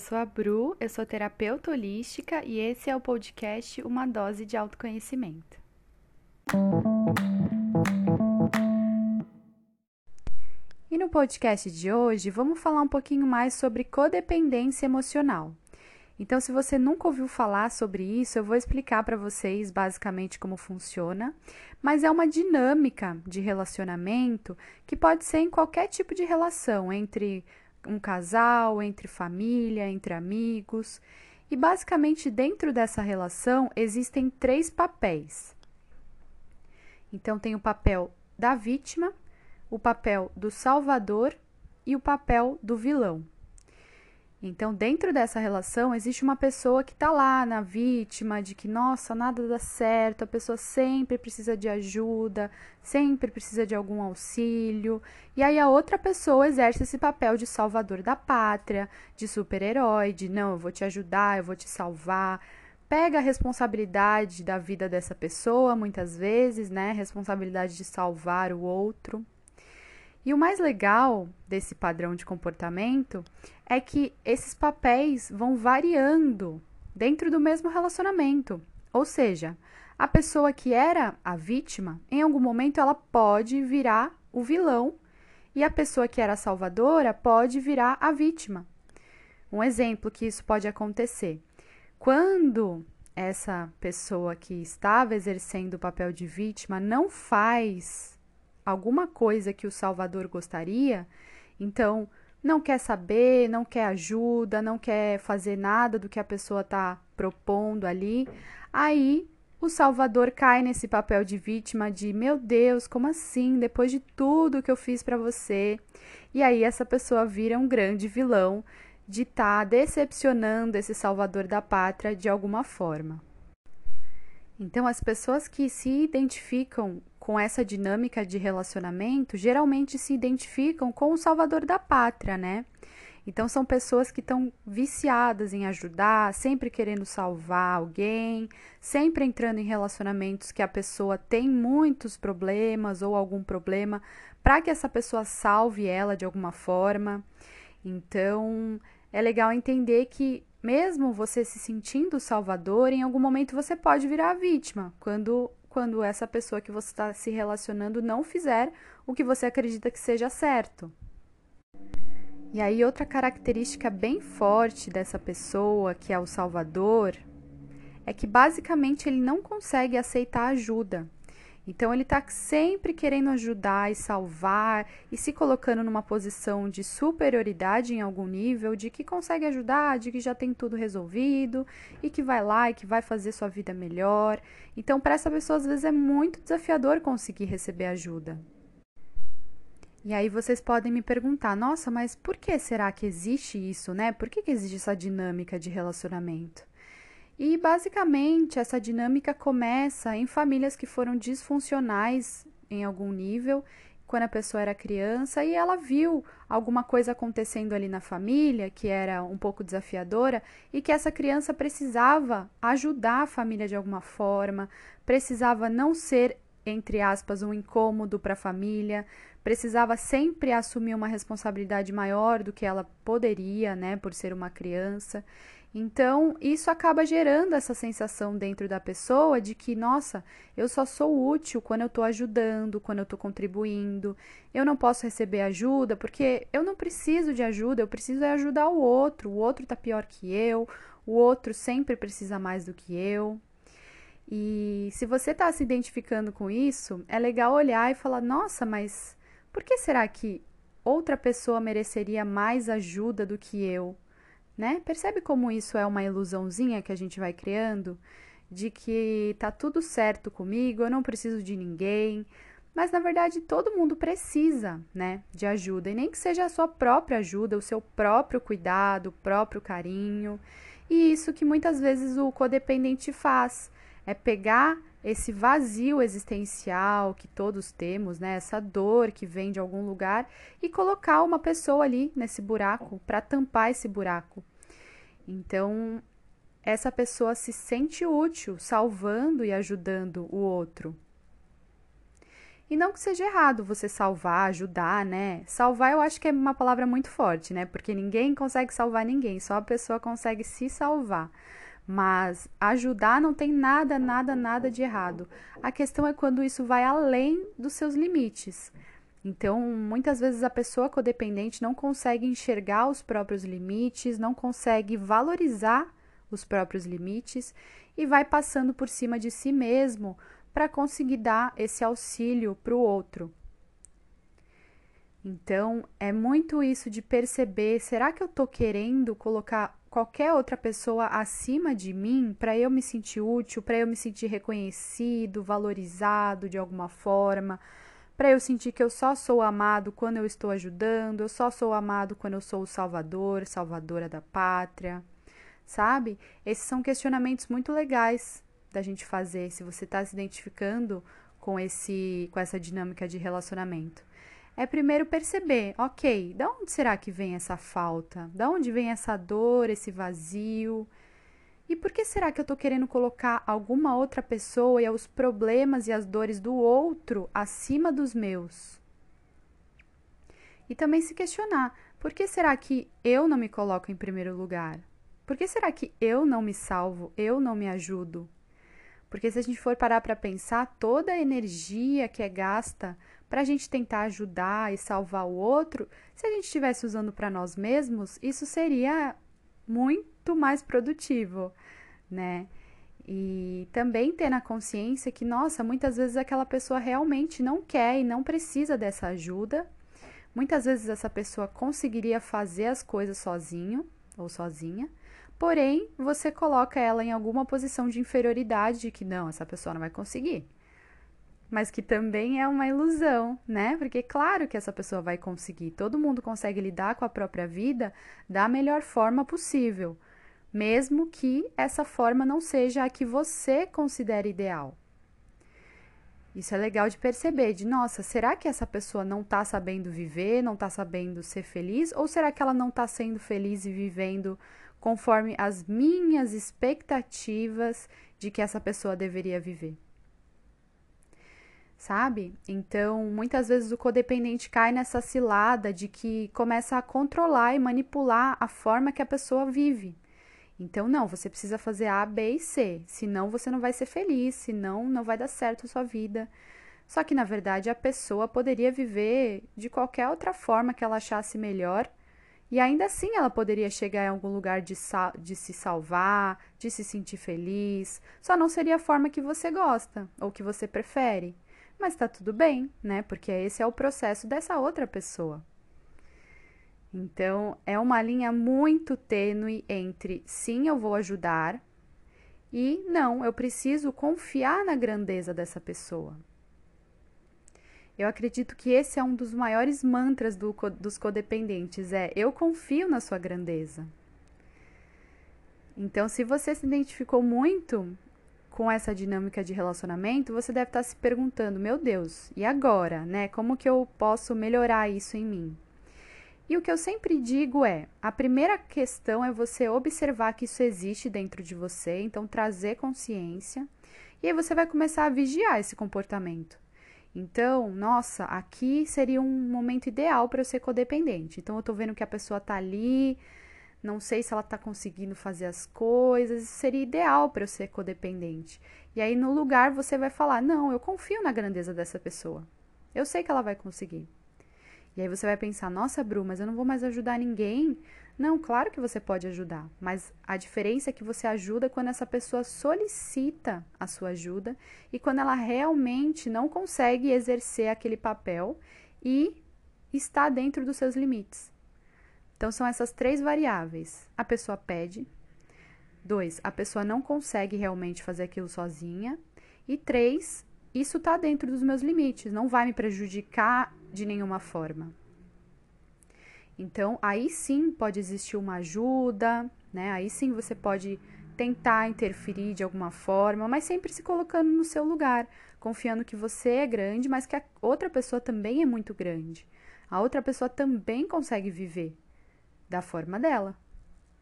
sou a Bru, eu sou terapeuta holística e esse é o podcast Uma Dose de Autoconhecimento. E no podcast de hoje vamos falar um pouquinho mais sobre codependência emocional. Então, se você nunca ouviu falar sobre isso, eu vou explicar para vocês basicamente como funciona, mas é uma dinâmica de relacionamento que pode ser em qualquer tipo de relação entre um casal, entre família, entre amigos. E basicamente dentro dessa relação existem três papéis. Então tem o papel da vítima, o papel do salvador e o papel do vilão. Então, dentro dessa relação, existe uma pessoa que está lá na vítima, de que, nossa, nada dá certo, a pessoa sempre precisa de ajuda, sempre precisa de algum auxílio. E aí a outra pessoa exerce esse papel de salvador da pátria, de super-herói, de não, eu vou te ajudar, eu vou te salvar. Pega a responsabilidade da vida dessa pessoa, muitas vezes, né? Responsabilidade de salvar o outro. E o mais legal desse padrão de comportamento é que esses papéis vão variando dentro do mesmo relacionamento. Ou seja, a pessoa que era a vítima, em algum momento ela pode virar o vilão e a pessoa que era a salvadora pode virar a vítima. Um exemplo que isso pode acontecer. Quando essa pessoa que estava exercendo o papel de vítima não faz alguma coisa que o Salvador gostaria, então não quer saber, não quer ajuda, não quer fazer nada do que a pessoa está propondo ali, aí o Salvador cai nesse papel de vítima de meu Deus, como assim? Depois de tudo que eu fiz para você. E aí essa pessoa vira um grande vilão de estar tá decepcionando esse Salvador da pátria de alguma forma. Então, as pessoas que se identificam com essa dinâmica de relacionamento geralmente se identificam com o salvador da pátria, né? Então, são pessoas que estão viciadas em ajudar, sempre querendo salvar alguém, sempre entrando em relacionamentos que a pessoa tem muitos problemas ou algum problema, para que essa pessoa salve ela de alguma forma. Então, é legal entender que mesmo você se sentindo salvador, em algum momento você pode virar a vítima, quando, quando essa pessoa que você está se relacionando não fizer o que você acredita que seja certo. E aí, outra característica bem forte dessa pessoa, que é o salvador, é que basicamente ele não consegue aceitar ajuda. Então ele está sempre querendo ajudar e salvar e se colocando numa posição de superioridade em algum nível, de que consegue ajudar, de que já tem tudo resolvido e que vai lá e que vai fazer sua vida melhor. Então para essa pessoa às vezes é muito desafiador conseguir receber ajuda. E aí vocês podem me perguntar, nossa, mas por que será que existe isso, né? Por que, que existe essa dinâmica de relacionamento? E basicamente essa dinâmica começa em famílias que foram disfuncionais em algum nível, quando a pessoa era criança e ela viu alguma coisa acontecendo ali na família que era um pouco desafiadora e que essa criança precisava ajudar a família de alguma forma, precisava não ser entre aspas um incômodo para a família, precisava sempre assumir uma responsabilidade maior do que ela poderia, né, por ser uma criança. Então, isso acaba gerando essa sensação dentro da pessoa de que, nossa, eu só sou útil quando eu estou ajudando, quando eu estou contribuindo. Eu não posso receber ajuda porque eu não preciso de ajuda, eu preciso é ajudar o outro. O outro está pior que eu, o outro sempre precisa mais do que eu. E se você está se identificando com isso, é legal olhar e falar: nossa, mas por que será que outra pessoa mereceria mais ajuda do que eu? Né? Percebe como isso é uma ilusãozinha que a gente vai criando de que tá tudo certo comigo, eu não preciso de ninguém. Mas na verdade todo mundo precisa, né, de ajuda, e nem que seja a sua própria ajuda, o seu próprio cuidado, o próprio carinho. E isso que muitas vezes o codependente faz, é pegar esse vazio existencial que todos temos, né, essa dor que vem de algum lugar e colocar uma pessoa ali nesse buraco para tampar esse buraco. Então, essa pessoa se sente útil, salvando e ajudando o outro. E não que seja errado você salvar, ajudar, né? Salvar eu acho que é uma palavra muito forte, né? Porque ninguém consegue salvar ninguém, só a pessoa consegue se salvar. Mas ajudar não tem nada, nada, nada de errado. A questão é quando isso vai além dos seus limites. Então, muitas vezes a pessoa codependente não consegue enxergar os próprios limites, não consegue valorizar os próprios limites e vai passando por cima de si mesmo para conseguir dar esse auxílio para o outro. Então, é muito isso de perceber: será que eu estou querendo colocar qualquer outra pessoa acima de mim para eu me sentir útil, para eu me sentir reconhecido, valorizado de alguma forma, para eu sentir que eu só sou amado quando eu estou ajudando, eu só sou amado quando eu sou o salvador, salvadora da pátria, sabe? Esses são questionamentos muito legais da gente fazer se você está se identificando com esse com essa dinâmica de relacionamento. É primeiro perceber, ok, da onde será que vem essa falta? Da onde vem essa dor, esse vazio? E por que será que eu estou querendo colocar alguma outra pessoa e os problemas e as dores do outro acima dos meus? E também se questionar, por que será que eu não me coloco em primeiro lugar? Por que será que eu não me salvo, eu não me ajudo? Porque se a gente for parar para pensar, toda a energia que é gasta para a gente tentar ajudar e salvar o outro, se a gente estivesse usando para nós mesmos, isso seria muito mais produtivo, né? E também ter na consciência que, nossa, muitas vezes aquela pessoa realmente não quer e não precisa dessa ajuda. Muitas vezes essa pessoa conseguiria fazer as coisas sozinho ou sozinha, Porém, você coloca ela em alguma posição de inferioridade, de que não, essa pessoa não vai conseguir. Mas que também é uma ilusão, né? Porque claro que essa pessoa vai conseguir. Todo mundo consegue lidar com a própria vida da melhor forma possível, mesmo que essa forma não seja a que você considere ideal. Isso é legal de perceber, de nossa, será que essa pessoa não está sabendo viver, não está sabendo ser feliz, ou será que ela não está sendo feliz e vivendo conforme as minhas expectativas de que essa pessoa deveria viver. Sabe? Então, muitas vezes o codependente cai nessa cilada de que começa a controlar e manipular a forma que a pessoa vive. Então, não, você precisa fazer A, B e C, senão você não vai ser feliz, senão não vai dar certo a sua vida. Só que, na verdade, a pessoa poderia viver de qualquer outra forma que ela achasse melhor e ainda assim ela poderia chegar em algum lugar de, de se salvar, de se sentir feliz. Só não seria a forma que você gosta ou que você prefere. Mas tá tudo bem, né? Porque esse é o processo dessa outra pessoa. Então, é uma linha muito tênue entre sim, eu vou ajudar e não, eu preciso confiar na grandeza dessa pessoa. Eu acredito que esse é um dos maiores mantras do, dos codependentes, é eu confio na sua grandeza. Então, se você se identificou muito com essa dinâmica de relacionamento, você deve estar se perguntando, meu Deus, e agora, né? Como que eu posso melhorar isso em mim? E o que eu sempre digo é: a primeira questão é você observar que isso existe dentro de você, então trazer consciência, e aí você vai começar a vigiar esse comportamento. Então, nossa, aqui seria um momento ideal para eu ser codependente. Então, eu tô vendo que a pessoa tá ali, não sei se ela tá conseguindo fazer as coisas, seria ideal para eu ser codependente. E aí, no lugar, você vai falar: não, eu confio na grandeza dessa pessoa. Eu sei que ela vai conseguir. E aí você vai pensar: nossa, Bru, mas eu não vou mais ajudar ninguém. Não, claro que você pode ajudar, mas a diferença é que você ajuda quando essa pessoa solicita a sua ajuda e quando ela realmente não consegue exercer aquele papel e está dentro dos seus limites. Então são essas três variáveis. A pessoa pede. Dois, a pessoa não consegue realmente fazer aquilo sozinha. E três, isso está dentro dos meus limites, não vai me prejudicar de nenhuma forma. Então, aí sim pode existir uma ajuda, né? Aí sim você pode tentar interferir de alguma forma, mas sempre se colocando no seu lugar, confiando que você é grande, mas que a outra pessoa também é muito grande. A outra pessoa também consegue viver da forma dela,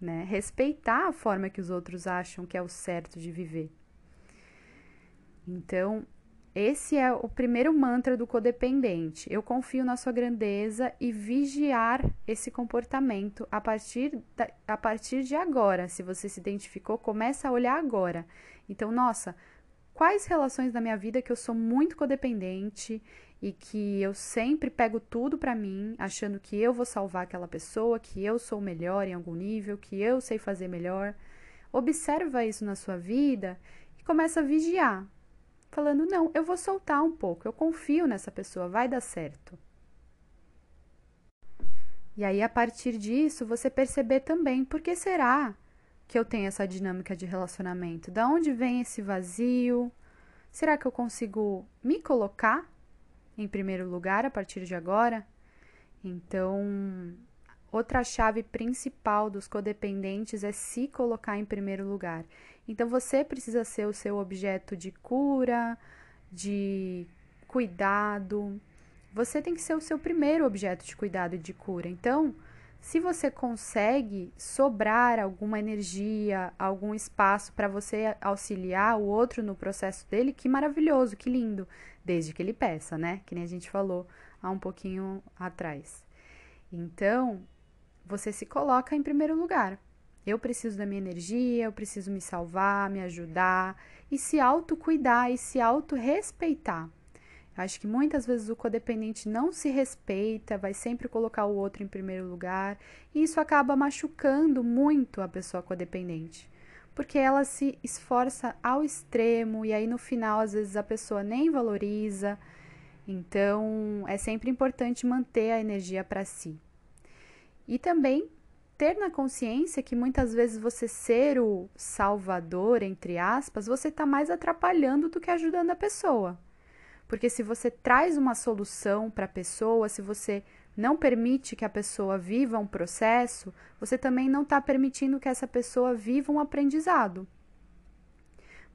né? Respeitar a forma que os outros acham que é o certo de viver. Então, esse é o primeiro mantra do codependente. Eu confio na sua grandeza e vigiar esse comportamento a partir, da, a partir de agora. Se você se identificou, começa a olhar agora. Então, nossa, quais relações da minha vida que eu sou muito codependente e que eu sempre pego tudo para mim, achando que eu vou salvar aquela pessoa, que eu sou melhor em algum nível, que eu sei fazer melhor. Observa isso na sua vida e começa a vigiar falando: não, eu vou soltar um pouco, eu confio nessa pessoa, vai dar certo. E aí, a partir disso, você perceber também por que será que eu tenho essa dinâmica de relacionamento? Da onde vem esse vazio? Será que eu consigo me colocar em primeiro lugar a partir de agora? Então, outra chave principal dos codependentes é se colocar em primeiro lugar. Então você precisa ser o seu objeto de cura, de cuidado. Você tem que ser o seu primeiro objeto de cuidado e de cura. Então, se você consegue sobrar alguma energia, algum espaço para você auxiliar o outro no processo dele, que maravilhoso, que lindo, desde que ele peça, né? Que nem a gente falou há um pouquinho atrás. Então, você se coloca em primeiro lugar. Eu preciso da minha energia, eu preciso me salvar, me ajudar e se autocuidar e se auto-respeitar. Acho que muitas vezes o codependente não se respeita, vai sempre colocar o outro em primeiro lugar, e isso acaba machucando muito a pessoa codependente, porque ela se esforça ao extremo e aí no final às vezes a pessoa nem valoriza. Então, é sempre importante manter a energia para si. E também ter na consciência que muitas vezes você ser o salvador, entre aspas, você está mais atrapalhando do que ajudando a pessoa. Porque se você traz uma solução para a pessoa, se você não permite que a pessoa viva um processo, você também não está permitindo que essa pessoa viva um aprendizado.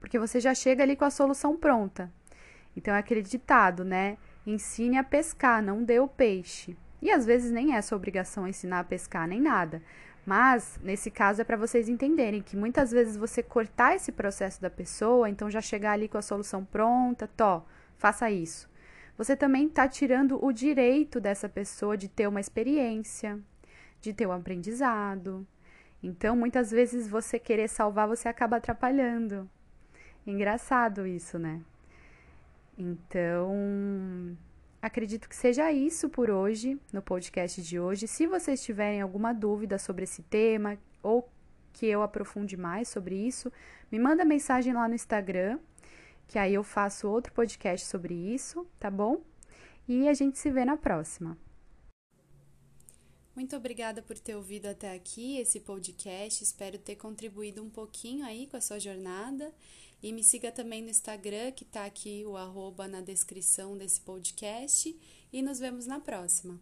Porque você já chega ali com a solução pronta. Então é aquele ditado, né? Ensine a pescar, não dê o peixe. E às vezes nem é sua obrigação ensinar a pescar nem nada. Mas nesse caso é para vocês entenderem que muitas vezes você cortar esse processo da pessoa, então já chegar ali com a solução pronta, tó, faça isso. Você também está tirando o direito dessa pessoa de ter uma experiência, de ter um aprendizado. Então, muitas vezes você querer salvar, você acaba atrapalhando. Engraçado isso, né? Então, Acredito que seja isso por hoje, no podcast de hoje. Se vocês tiverem alguma dúvida sobre esse tema ou que eu aprofunde mais sobre isso, me manda mensagem lá no Instagram, que aí eu faço outro podcast sobre isso, tá bom? E a gente se vê na próxima. Muito obrigada por ter ouvido até aqui esse podcast. Espero ter contribuído um pouquinho aí com a sua jornada. E me siga também no Instagram, que está aqui o arroba na descrição desse podcast. E nos vemos na próxima.